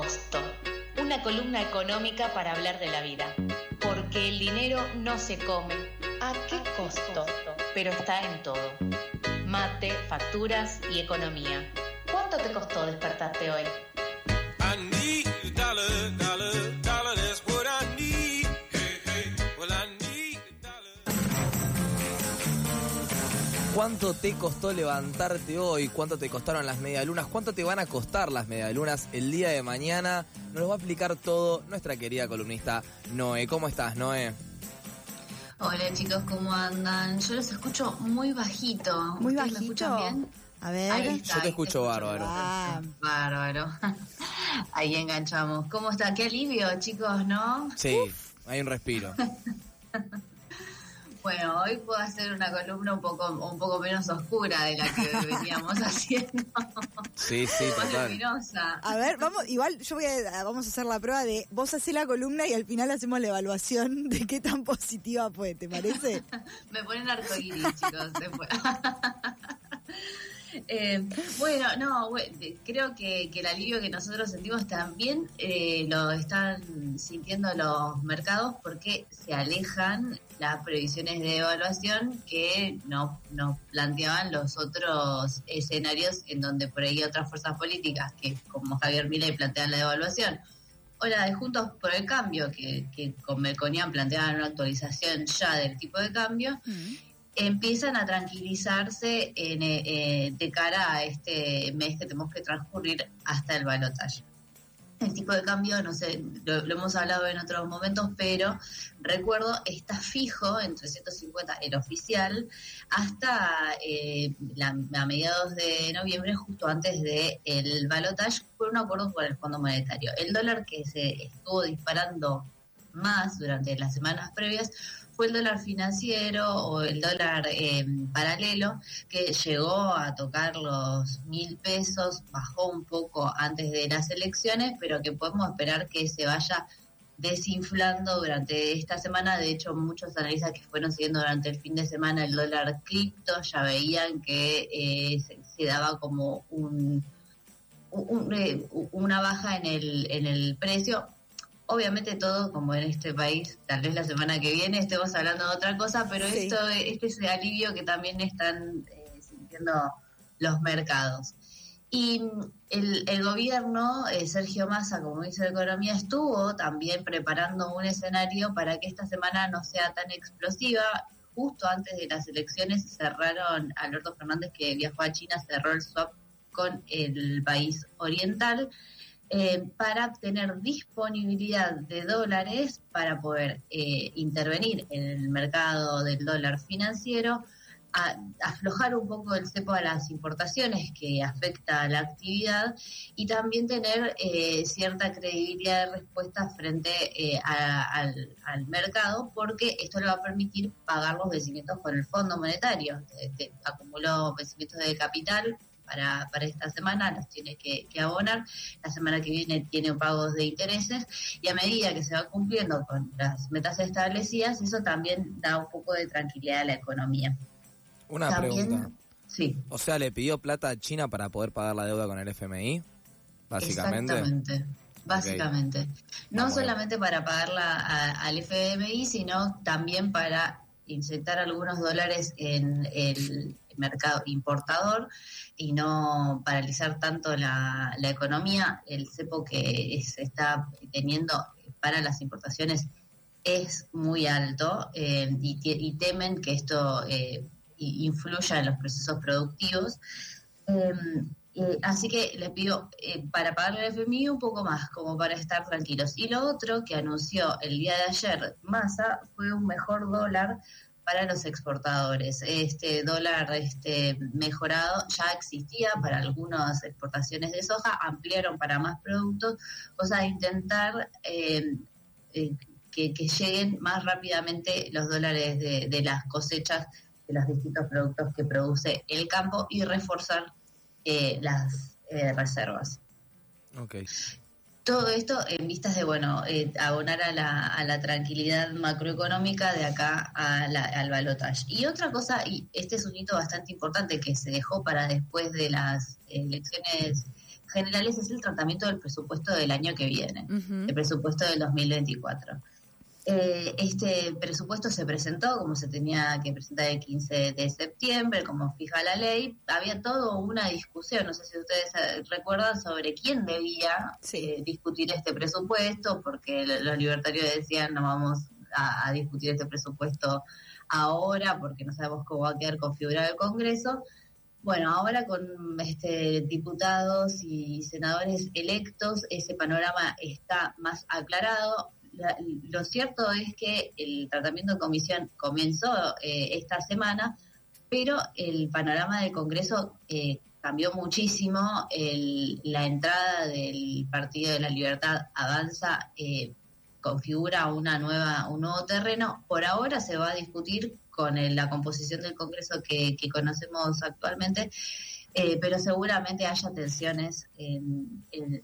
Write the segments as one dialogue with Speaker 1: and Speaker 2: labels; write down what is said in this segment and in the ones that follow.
Speaker 1: costo? Una columna económica para hablar de la vida. Porque el dinero no se come. ¿A qué costo? Pero está en todo. Mate, facturas y economía. ¿Cuánto te costó despertarte hoy?
Speaker 2: ¿Cuánto te costó levantarte hoy? ¿Cuánto te costaron las medialunas? ¿Cuánto te van a costar las medialunas el día de mañana? Nos lo va a explicar todo nuestra querida columnista Noé. ¿Cómo estás, Noé?
Speaker 3: Hola chicos, ¿cómo andan? Yo los escucho muy bajito.
Speaker 4: ¿Muy
Speaker 3: ¿Ustedes
Speaker 4: bajito?
Speaker 3: ¿Me escuchan bien?
Speaker 4: A ver.
Speaker 3: Ahí está,
Speaker 2: Yo te escucho bárbaro.
Speaker 4: Ah,
Speaker 3: Bárbaro. Ahí enganchamos. ¿Cómo está? Qué alivio, chicos, ¿no?
Speaker 2: Sí, hay un respiro.
Speaker 3: Bueno, hoy puedo hacer una columna un poco un poco menos oscura de la que veníamos haciendo.
Speaker 2: Sí, sí, total.
Speaker 4: a ver, vamos, igual yo voy a, vamos a hacer la prueba de vos hacés la columna y al final hacemos la evaluación de qué tan positiva fue, ¿te parece?
Speaker 3: Me ponen arcoíris, chicos, después. Eh, bueno, no, creo que, que el alivio que nosotros sentimos también eh, lo están sintiendo los mercados porque se alejan las previsiones de evaluación que nos, nos planteaban los otros escenarios en donde por ahí otras fuerzas políticas, que como Javier Milei plantean la devaluación, o la de Juntos por el Cambio, que, que con Melconian planteaban una actualización ya del tipo de cambio, empiezan a tranquilizarse en, eh, eh, de cara a este mes que tenemos que transcurrir hasta el balotaje. El tipo de cambio, no sé, lo, hemos hablado en otros momentos, pero recuerdo, está fijo en 350 el oficial hasta eh, a mediados de noviembre, justo antes del el balotaje, por un acuerdo con el Fondo Monetario. El dólar que se estuvo disparando más durante las semanas previas fue el dólar financiero o el dólar eh, paralelo que llegó a tocar los mil pesos, bajó un poco antes de las elecciones, pero que podemos esperar que se vaya desinflando durante esta semana. De hecho, muchos analistas que fueron siguiendo durante el fin de semana el dólar cripto ya veían que eh, se, daba como un, eh, una baja en el precio. Obviamente todo, como en este país, tal vez la semana que viene estemos hablando de otra cosa, pero
Speaker 4: Sí.
Speaker 3: esto, este es el alivio que también están eh, sintiendo los mercados. Y mm, el, el gobierno, eh, Sergio Massa, como dice de Economía, estuvo también preparando un escenario para que esta semana no sea tan explosiva. Justo antes de las elecciones cerraron, Alberto Fernández, que viajó a China, cerró el swap con el país oriental eh, para tener disponibilidad de dólares para poder eh, intervenir en el mercado del dólar financiero, aflojar un poco el cepo a las importaciones que afecta a la actividad y también tener eh, cierta credibilidad de respuesta frente eh, al, mercado porque esto le va a permitir pagar los vencimientos con el Fondo Monetario. Eh, te- acumuló vencimientos de capital para, para esta semana, los tiene que, que abonar. La semana que viene tiene pagos de intereses y a medida que se va cumpliendo con las metas establecidas, eso también da un poco de tranquilidad a la economía.
Speaker 2: Una
Speaker 3: También-
Speaker 2: pregunta.
Speaker 3: Sí,
Speaker 2: O sea, ¿le pidió plata a China para poder pagar la deuda con el FMI? Básicamente.
Speaker 3: Exactamente. Básicamente. No
Speaker 2: Vamos
Speaker 3: solamente para pagarla al FMI, sino también para inyectar algunos dólares en el mercado importador y no paralizar tanto la, economía. El cepo que se está teniendo para las importaciones es muy alto eh, y, temen que esto eh, influya en los procesos productivos. Eh, así que les pido eh, para pagarle al FMI un poco más, como para estar tranquilos. Y lo otro que anunció el día de ayer Massa fue un mejor dólar para los exportadores. Este dólar este, mejorado ya existía para algunas exportaciones de soja, ampliaron para más productos, cosa de intentar eh, eh, que, lleguen más rápidamente los dólares de, las cosechas de los distintos productos que produce el campo y reforzar eh, las reservas.
Speaker 2: Ok.
Speaker 3: Todo esto en vistas de, bueno, eh, abonar a la, a la tranquilidad macroeconómica de acá a la- al balotaje. Y otra cosa, y este es un hito bastante importante que se dejó para después de las elecciones generales es el tratamiento del presupuesto del año que viene, el presupuesto del 2024. Eh, este presupuesto se presentó como se tenía que presentar el 15 de septiembre, como fija la ley. Había toda una discusión, no sé si ustedes eh, recuerdan, sobre quién debía eh, discutir este presupuesto, porque los libertarios decían no vamos a, discutir este presupuesto ahora porque no sabemos cómo va a quedar configurado el Congreso. Bueno, ahora con este, diputados y senadores electos, ese panorama está más aclarado lo cierto es que el tratamiento en comisión comenzó eh, esta semana, pero el panorama del Congreso eh, cambió muchísimo. la entrada del Partido de la Libertad Avanza eh, configura una nueva, un nuevo terreno. Por ahora se va a discutir con la composición del Congreso que, conocemos actualmente. pero seguramente haya tensiones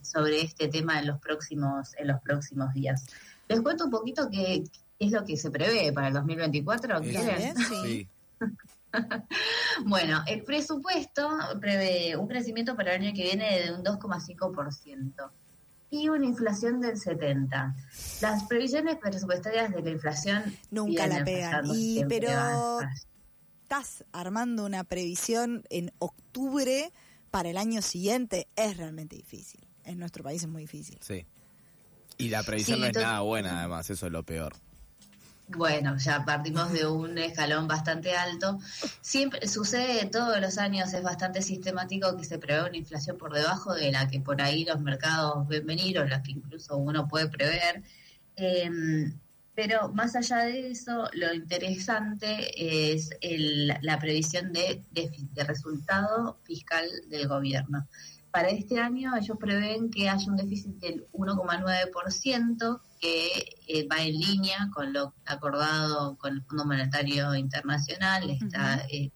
Speaker 3: sobre este tema en los próximos en los próximos días. Les cuento un poquito qué es lo que se prevé para el 2024. Sí. bueno, el presupuesto prevé un crecimiento para el año que viene de un 2,5% y una inflación del 70. Las previsiones presupuestarias de la inflación
Speaker 4: nunca la pegan. Y pero estás armando una previsión en octubre para el año siguiente es realmente difícil. En nuestro país es muy difícil.
Speaker 2: Sí. Y la previsión no es nada buena, además, eso es lo peor.
Speaker 3: Bueno, ya partimos de un escalón bastante alto. Siempre sucede todos los años, es bastante sistemático que se prevé una inflación por debajo de la que por ahí los mercados ven venir o la que incluso uno puede prever. Em, pero más allá de eso, lo interesante es la previsión de, de resultado fiscal del gobierno. Para este año ellos prevén que haya un déficit del 1,9% que eh, va en línea con lo acordado con el Fondo Monetario Internacional. Está, eh,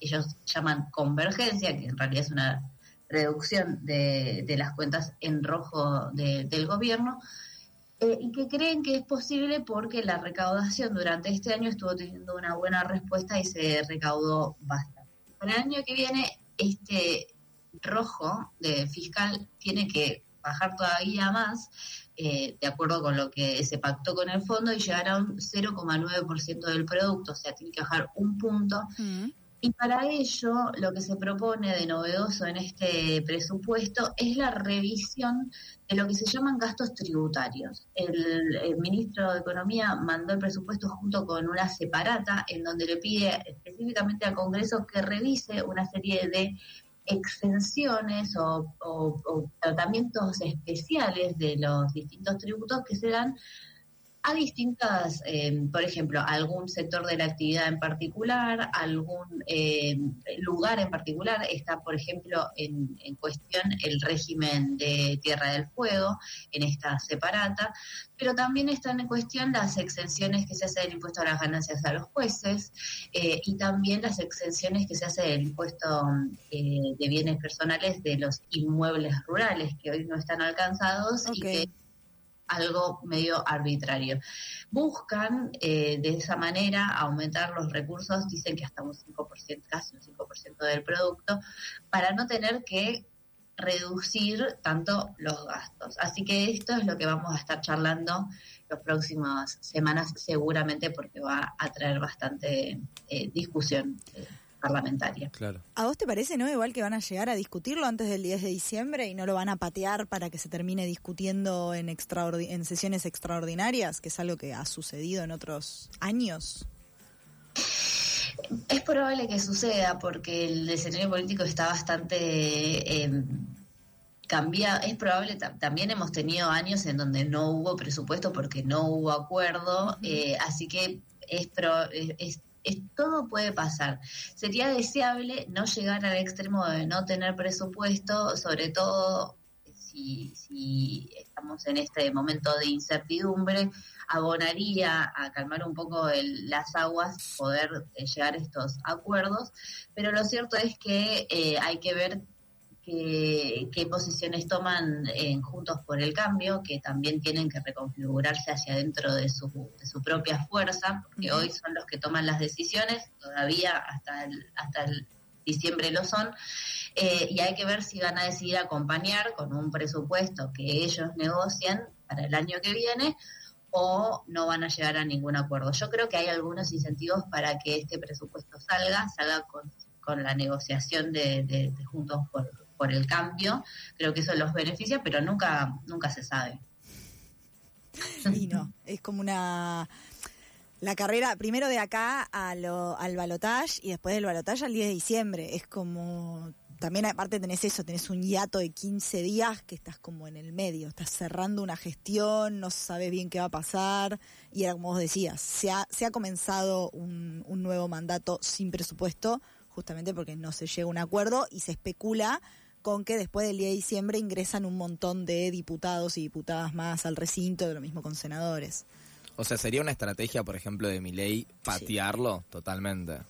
Speaker 3: ellos llaman convergencia, que en realidad es una reducción de, las cuentas en rojo del gobierno. Eh, y que creen que es posible porque la recaudación durante este año estuvo teniendo una buena respuesta y se recaudó bastante. Para el año que viene, este rojo de fiscal tiene que bajar todavía más, eh, de acuerdo con lo que se pactó con el fondo, y llegar a un 0,9% del producto, o sea, tiene que bajar un punto. Mm. Y para ello, lo que se propone de novedoso en este presupuesto es la revisión de lo que se llaman gastos tributarios. El, el, ministro de Economía mandó el presupuesto junto con una separata en donde le pide específicamente al Congreso que revise una serie de exenciones o, tratamientos especiales de los distintos tributos que se dan a distintas, eh, por ejemplo, algún sector de la actividad en particular, algún eh, lugar en particular. Está, por ejemplo, en, cuestión el régimen de Tierra del Fuego en esta separata, pero también están en cuestión las exenciones que se hace del impuesto a las ganancias a los jueces eh, y también las exenciones que se hace del impuesto de bienes personales de los inmuebles rurales que hoy no están alcanzados y que algo medio arbitrario. Buscan eh, de esa manera aumentar los recursos, dicen que hasta un 5%, casi un 5% del producto, para no tener que reducir tanto los gastos. Así que esto es lo que vamos a estar charlando las próximas semanas seguramente porque va a traer bastante eh, discusión. Parlamentaria.
Speaker 2: Claro.
Speaker 4: ¿A vos te parece, no? Igual que van a llegar a discutirlo antes del 10 de diciembre y no lo van a patear para que se termine discutiendo en, en sesiones extraordinarias, que es algo que ha sucedido en otros años.
Speaker 3: Es probable que suceda porque el escenario político está bastante eh, cambiado. Es probable, también hemos tenido años en donde no hubo presupuesto porque no hubo acuerdo, eh, así que es, pro, es todo puede pasar. Sería deseable no llegar al extremo de no tener presupuesto, sobre todo si, estamos en este momento de incertidumbre, abonaría a calmar un poco las aguas, poder eh, llegar a estos acuerdos, pero lo cierto es que eh, hay que ver qué, posiciones toman en Juntos por el Cambio, que también tienen que reconfigurarse hacia dentro de su, de su propia fuerza, porque hoy son los que toman las decisiones, todavía hasta el, hasta el diciembre lo son, eh, y hay que ver si van a decidir acompañar con un presupuesto que ellos negocian para el año que viene o no van a llegar a ningún acuerdo. Yo creo que hay algunos incentivos para que este presupuesto salga, salga con, la negociación de, Juntos por, por, el Cambio. Creo que eso los beneficia, pero nunca, nunca se sabe.
Speaker 4: Y no, es como una la carrera primero de acá a al balotage y después del balotage al 10 de diciembre. Es como, también aparte tenés eso, tenés un hiato de 15 días que estás como en el medio, estás cerrando una gestión, no sabes bien qué va a pasar y era como vos decías, se ha, se ha comenzado un, un nuevo mandato sin presupuesto justamente porque no se llega a un acuerdo y se especula con que después del 10 de diciembre ingresan un montón de diputados y diputadas más al recinto, de lo mismo con senadores.
Speaker 2: O sea, sería una estrategia, por ejemplo, de mi ley patearlo totalmente.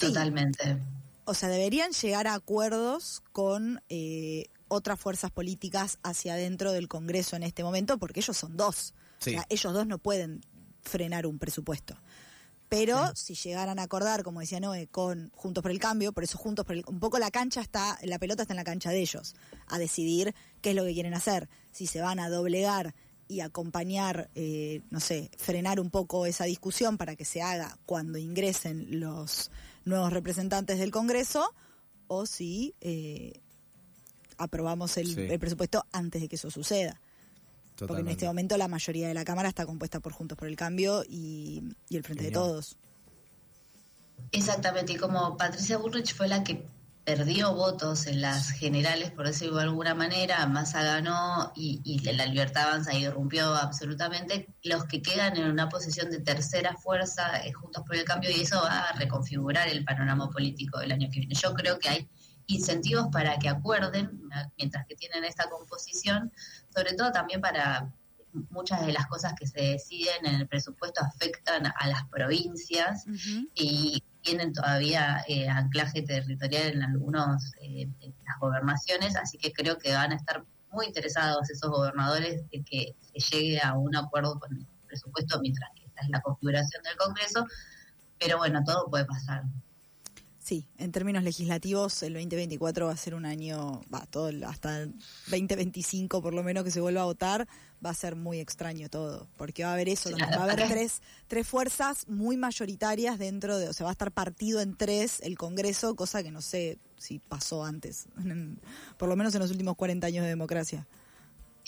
Speaker 3: Totalmente.
Speaker 4: O sea, deberían llegar a acuerdos con eh, otras fuerzas políticas hacia adentro del Congreso en este momento, porque ellos son dos. O sea, ellos dos no pueden frenar un presupuesto. Pero si llegaran a acordar, como decía Noé, con Juntos por el Cambio, por eso Juntos por el un poco la cancha está, la pelota está en la cancha de ellos, a decidir qué es lo que quieren hacer. Si se van a doblegar y acompañar, eh, no sé, frenar un poco esa discusión para que se haga cuando ingresen los nuevos representantes del Congreso, o si eh, aprobamos el, presupuesto antes de que eso suceda. Porque en este momento la mayoría de la Cámara está compuesta por Juntos por el Cambio y, el Frente de Todos.
Speaker 3: Exactamente, y como Patricia Bullrich fue la que perdió votos en las generales, por decirlo de alguna manera, Massa ganó y, la Libertad Avanza irrumpió absolutamente, los que quedan en una posición de tercera fuerza es Juntos por el Cambio y eso va a reconfigurar el panorama político del año que viene. Yo creo que hay incentivos para que acuerden, mientras que tienen esta composición, sobre todo también para muchas de las cosas que se deciden en el presupuesto afectan a las provincias y tienen todavía eh, anclaje territorial en algunos eh, las gobernaciones, así que creo que van a estar muy interesados esos gobernadores de que se llegue a un acuerdo con el presupuesto mientras que esta es la configuración del Congreso, pero bueno, todo puede pasar.
Speaker 4: Sí, en términos legislativos, el 2024 va a ser un año, va, todo hasta el 2025 por lo menos que se vuelva a votar, va a ser muy extraño todo, porque va a haber eso, va a haber tres, tres fuerzas muy mayoritarias dentro de, o sea, va a estar partido en tres el Congreso, cosa que no sé si pasó antes, por lo menos en los últimos 40 años de democracia.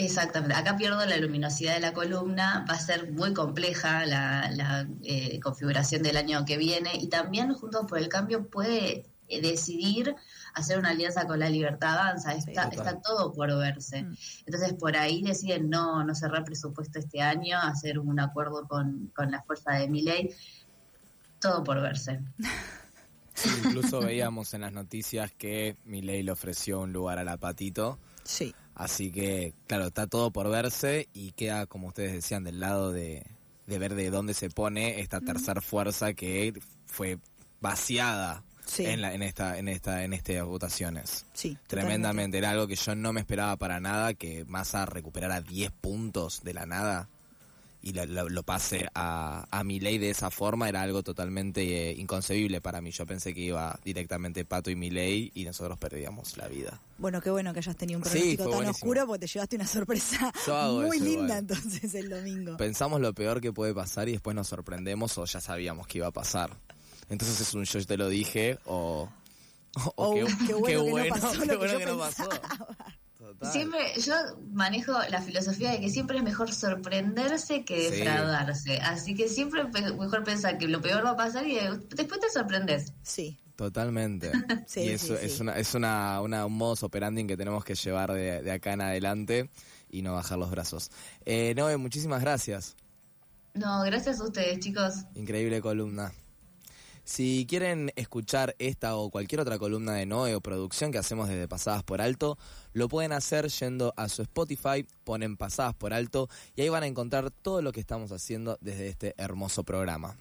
Speaker 3: Exactamente, acá pierdo la luminosidad de la columna, va a ser muy compleja la, eh, configuración del año que viene y también Juntos por el Cambio puede eh, decidir hacer una alianza con la Libertad Avanza, está, está todo por verse. Mm. Entonces por ahí deciden no, no cerrar presupuesto este año, hacer un acuerdo con, la fuerza de mi ley, todo por verse.
Speaker 2: incluso veíamos en las noticias que Milei le ofreció un lugar a la Patito.
Speaker 4: Sí.
Speaker 2: Así que, claro, está todo por verse y queda, como ustedes decían, del lado de, ver de dónde se pone esta tercera fuerza que fue vaciada en, la, en esta en esta en estas votaciones.
Speaker 4: Sí,
Speaker 2: tremendamente. era algo que yo no me esperaba para nada que Massa recuperara 10 puntos de la nada y lo, pase a, a mi ley de esa forma era algo totalmente eh, inconcebible para mí. Yo pensé que iba directamente Pato y mi ley y nosotros perdíamos la vida.
Speaker 4: Bueno, qué bueno que hayas tenido un pronóstico tan oscuro porque te llevaste una sorpresa muy linda entonces el domingo.
Speaker 2: Pensamos lo peor que puede pasar y después nos sorprendemos o ya sabíamos que iba a pasar. Entonces es un yo te lo dije o...
Speaker 4: o, qué, bueno, qué bueno que no pasó.
Speaker 3: Siempre, yo manejo la filosofía de que siempre es mejor sorprenderse que defraudarse. Así que siempre es mejor pensar que lo peor va a pasar y después te sorprendes.
Speaker 4: Sí.
Speaker 2: Totalmente. y eso es, una, es una, un modus operandi que tenemos que llevar de, acá en adelante y no bajar los brazos. Eh, Noé, muchísimas gracias.
Speaker 3: No, gracias a ustedes, chicos.
Speaker 2: Increíble columna. Si quieren escuchar esta o cualquier otra columna de Noé o producción que hacemos desde Pasadas por Alto, lo pueden hacer yendo a su Spotify, ponen Pasadas por Alto y ahí van a encontrar todo lo que estamos haciendo desde este hermoso programa.